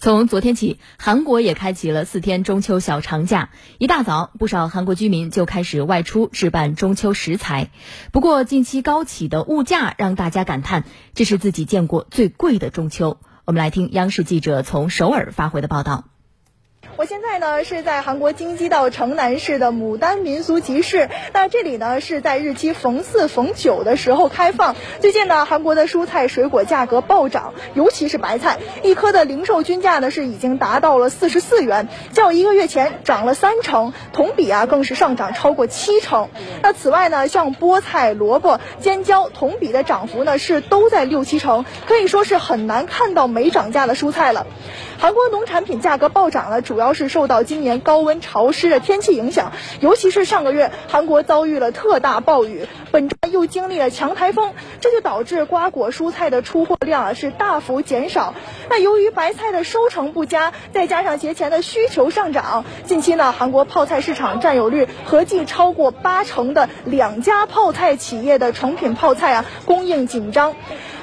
从昨天起，韩国也开启了四天中秋小长假。一大早，不少韩国居民就开始外出置办中秋食材。不过，近期高企的物价让大家感叹，这是自己见过最贵的中秋。我们来听央视记者从首尔发回的报道。我现在呢是在韩国京畿道城南市的牡丹民俗集市，那这里呢是在日期逢四逢九的时候开放。最近呢，韩国的蔬菜水果价格暴涨，尤其是白菜，一颗的零售均价呢是已经达到了四十四元，较一个月前涨了三成，同比啊更是上涨超过七成。那此外呢，像菠菜、萝卜、尖椒，同比的涨幅呢是都在六七成，可以说是很难看到没涨价的蔬菜了。韩国农产品价格暴涨了，主要是受到今年高温潮湿的天气影响，尤其是上个月韩国遭遇了特大暴雨，本周又经历了强台风，这就导致瓜果蔬菜的出货量啊是大幅减少。那由于白菜的收成不佳，再加上节前的需求上涨，近期呢，韩国泡菜市场占有率合计超过八成的两家泡菜企业的成品泡菜啊供应紧张。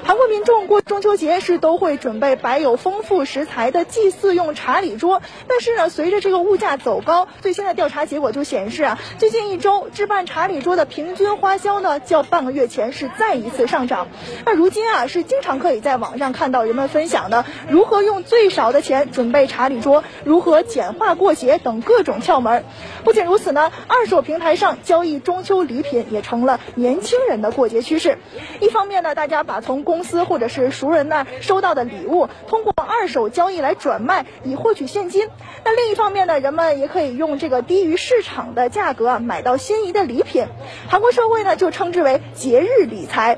韩国民众过中秋节是都会准备摆有丰富食材的祭祀用茶礼桌，但是呢，随着这个物价走高，最新的调查结果就显示啊，最近一周置办茶礼桌的平均花销呢，较半个月前是再一次上涨。那如今啊，是经常可以在网上看到人们分享的如何用最少的钱准备茶礼桌，如何简化过节等各种窍门。不仅如此呢，二手平台上交易中秋礼品也成了年轻人的过节趋势。一方面呢，大家把从公公司或者是熟人那收到的礼物，通过二手交易来转卖，以获取现金。那另一方面呢，人们也可以用这个低于市场的价格买到心仪的礼品。韩国社会呢就称之为节日理财。